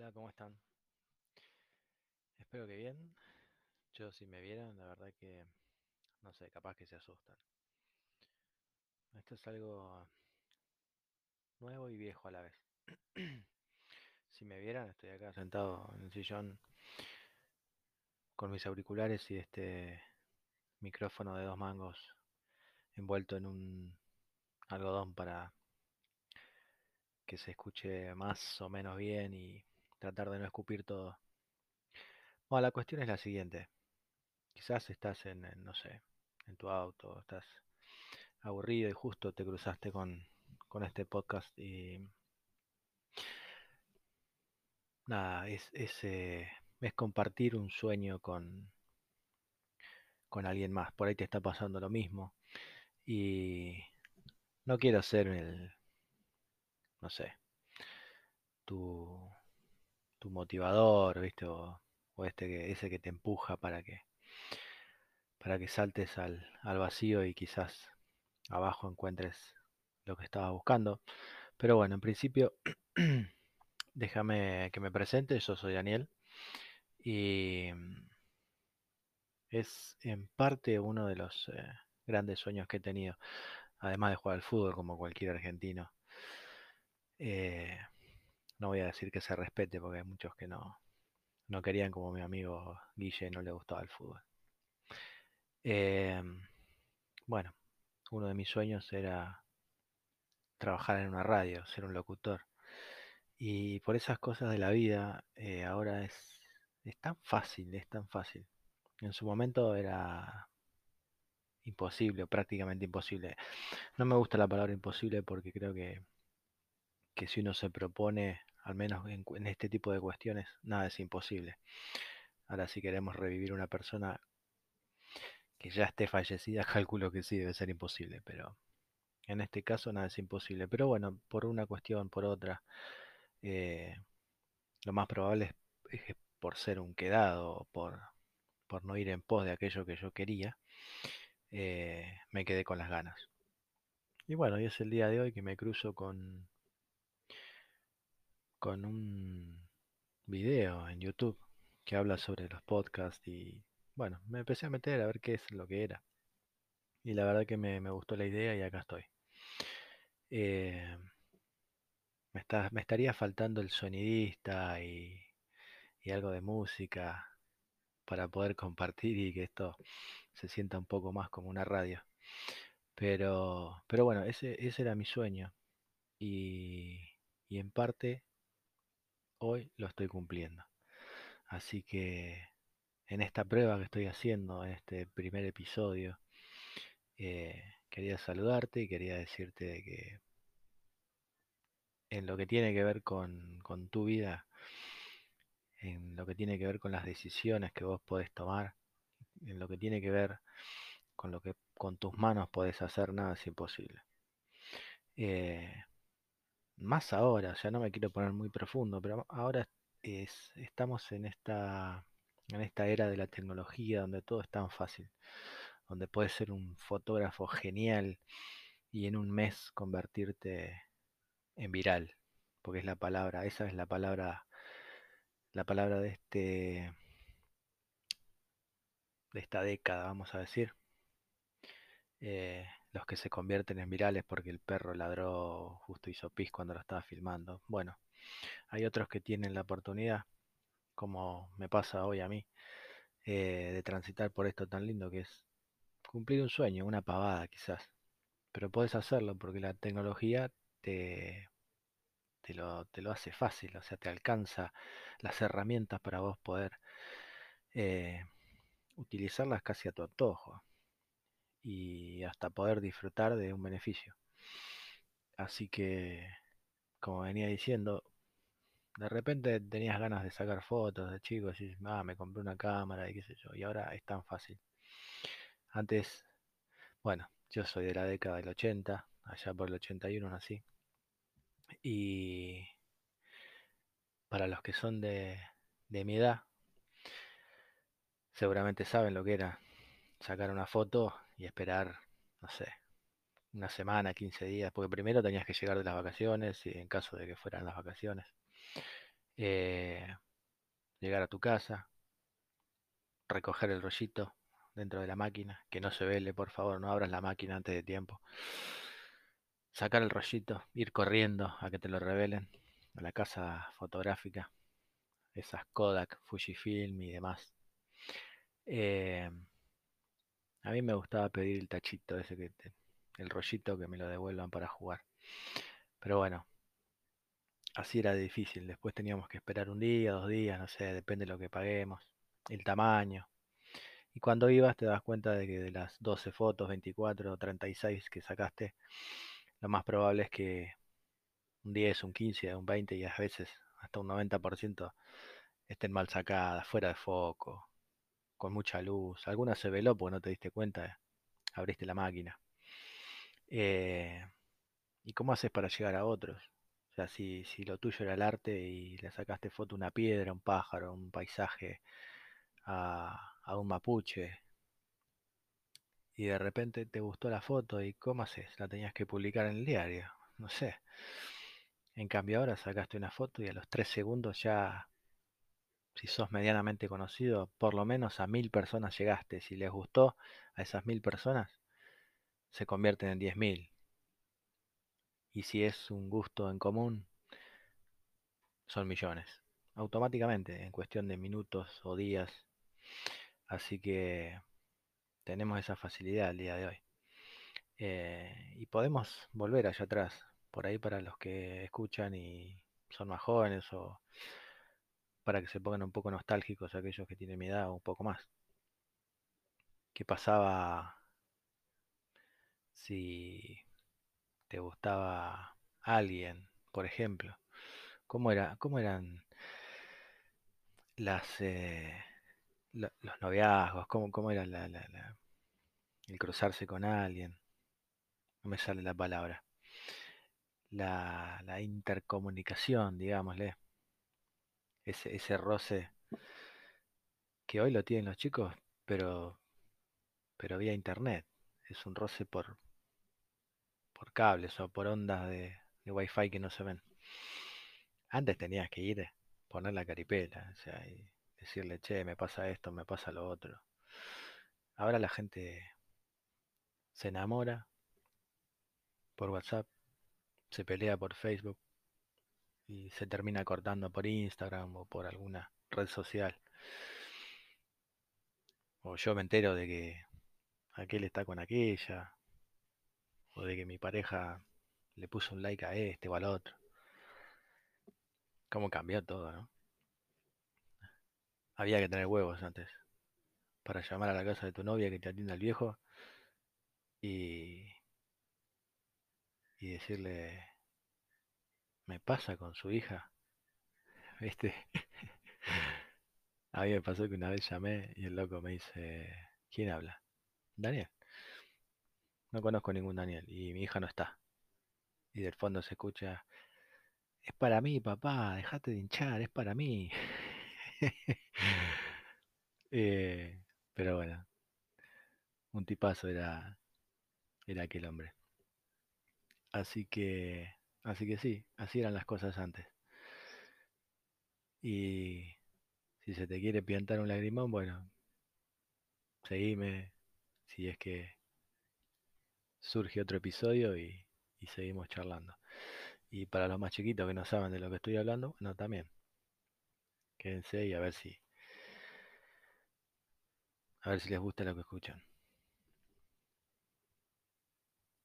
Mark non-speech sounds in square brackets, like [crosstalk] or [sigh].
Hola, ¿cómo están? Espero que bien. Yo si me vieran, la verdad que, no sé, capaz que se asustan. Esto es algo nuevo y viejo a la vez. [clears throat] Si me vieran, estoy acá sentado en el sillón con mis auriculares y este micrófono de dos mangos envuelto en un algodón para que se escuche más o menos bien y tratar de no escupir todo. Bueno, la cuestión es la siguiente. Quizás estás en, no sé, en tu auto, estás aburrido y justo te cruzaste con, con este podcast y nada, es, es, eh, es compartir un sueño con, con alguien más. Por ahí te está pasando lo mismo. Y no quiero ser el, no sé, tu, tu motivador, ¿viste? O, o este que, ese que te empuja para que, para que saltes al, al vacío y quizás abajo encuentres lo que estabas buscando. Pero bueno, en principio, [clears throat] déjame que me presente. Yo soy Daniel y es en parte uno de los eh, grandes sueños que he tenido, además de jugar al fútbol como cualquier argentino. Eh, no voy a decir que se respete porque hay muchos que no, no querían como mi amigo Guille no le gustaba el fútbol. Eh, bueno, uno de mis sueños era trabajar en una radio, ser un locutor. Y por esas cosas de la vida, eh, ahora es, es tan fácil, es tan fácil. En su momento era imposible prácticamente imposible. No me gusta la palabra imposible porque creo que, que si uno se propone, al menos en, este tipo de cuestiones, nada es imposible. Ahora si queremos revivir una persona que ya esté fallecida, [laughs] calculo que sí, debe ser imposible, pero en este caso nada es imposible. Pero bueno, por una cuestión, por otra, eh, lo más probable es, es por ser un quedado, por, por no ir en pos de aquello que yo quería, eh, me quedé con las ganas. Y bueno, y es el día de hoy que me cruzo con, con un video en YouTube que habla sobre los podcasts y bueno, me empecé a meter a ver qué es lo que era. Y la verdad que me, me gustó la idea y acá estoy. Eh, me, está, me estaría faltando el sonidista y, y algo de música para poder compartir y que esto se sienta un poco más como una radio. Pero, pero bueno, ese, ese era mi sueño y, y en parte hoy lo estoy cumpliendo. Así que en esta prueba que estoy haciendo, en este primer episodio, eh, quería saludarte y quería decirte de que en lo que tiene que ver con, con tu vida, en lo que tiene que ver con las decisiones que vos podés tomar, en lo que tiene que ver con lo que con tus manos podés hacer, nada es imposible. Eh, más ahora, sea, no me quiero poner muy profundo, pero ahora es, estamos en esta, en esta era de la tecnología donde todo es tan fácil, donde puedes ser un fotógrafo genial y en un mes convertirte en viral, porque es la palabra, esa es la palabra, la palabra de este, de esta década, vamos a decir. Eh, los que se convierten en virales porque el perro ladró, justo hizo pis cuando lo estaba filmando. Bueno, hay otros que tienen la oportunidad, como me pasa hoy a mí, eh, de transitar por esto tan lindo que es cumplir un sueño, una pavada quizás. Pero puedes hacerlo porque la tecnología te, te lo, te lo hace fácil, o sea, te alcanza las herramientas para vos poder eh, utilizarlas casi a tu antojo y hasta poder disfrutar de un beneficio. Así que, como venía diciendo, de repente tenías ganas de sacar fotos de chicos y ah, me compré una cámara y qué sé yo, y ahora es tan fácil. Antes, bueno, yo soy de la década del 80, allá por el 81 nací, y para los que son de, de mi edad, seguramente saben lo que era sacar una foto y esperar, no sé, una semana, 15 días, porque primero tenías que llegar de las vacaciones y en caso de que fueran las vacaciones. eh, llegar a tu casa, recoger el rollito dentro de la máquina, que no se vele, por favor, no abras la máquina antes de tiempo. Sacar el rollito, ir corriendo a que te lo revelen a la casa fotográfica, esas Kodak, Fujifilm y demás. Eh, a mí me gustaba pedir el tachito ese que el rollito que me lo devuelvan para jugar. Pero bueno, así era difícil. Después teníamos que esperar un día, dos días, no sé, depende de lo que paguemos, el tamaño. Y cuando ibas te das cuenta de que de las 12 fotos, 24 o 36 que sacaste, lo más probable es que un 10, un 15, un 20 y a veces hasta un 90% estén mal sacadas, fuera de foco, con mucha luz. Algunas se veló porque no te diste cuenta, abriste la máquina. Eh, ¿y cómo haces para llegar a otros? O sea, si, si lo tuyo era el arte y le sacaste foto a una piedra, un pájaro, un paisaje, a, a un mapuche, y de repente te gustó la foto y ¿cómo haces? La tenías que publicar en el diario, no sé. En cambio ahora sacaste una foto y a los tres segundos ya, si sos medianamente conocido, por lo menos a mil personas llegaste. Si les gustó a esas mil personas, se convierten en diez mil. Y si es un gusto en común, son millones. Automáticamente, en cuestión de minutos o días. Así que tenemos esa facilidad el día de hoy. Eh, y podemos volver allá atrás, por ahí para los que escuchan y son más jóvenes o para que se pongan un poco nostálgicos aquellos que tienen mi edad o un poco más. ¿Qué pasaba si te gustaba alguien, por ejemplo? ¿Cómo era, cómo eran las eh, lo- los noviazgos? ¿Cómo, era la- la- el cruzarse con alguien? No me sale la palabra. La, la intercomunicación, digámosle. Ese, ese roce que hoy lo tienen los chicos, pero, pero vía internet. Es un roce por, por cables o por ondas de, de wifi que no se ven. Antes tenías que ir, poner la caripela, o sea, y decirle, che, me pasa esto, me pasa lo otro. Ahora la gente se enamora por WhatsApp, se pelea por Facebook y se termina cortando por Instagram o por alguna red social. O yo me entero de que aquel está con aquella, o de que mi pareja le puso un like a este o al otro. Cómo cambió todo, ¿no? Había que tener huevos antes para llamar a la casa de tu novia que te atienda el viejo y, y decirle, me pasa con su hija, ¿viste? [laughs] A mí me pasó que una vez llamé y el loco me dice, ¿quién habla? Daniel. No conozco ningún Daniel y mi hija no está. Y del fondo se escucha, es para mí, papá, dejate de hinchar, es para mí. [laughs] Eh, pero bueno, un tipazo era, era aquel hombre. Así que, así que sí, así eran las cosas antes. Y si se te quiere piantar un lagrimón, bueno, seguime, si es que surge otro episodio y, seguimos charlando. Y para los más chiquitos que no saben de lo que estoy hablando, bueno, también. Quédense y a ver si, a ver si les gusta lo que escuchan.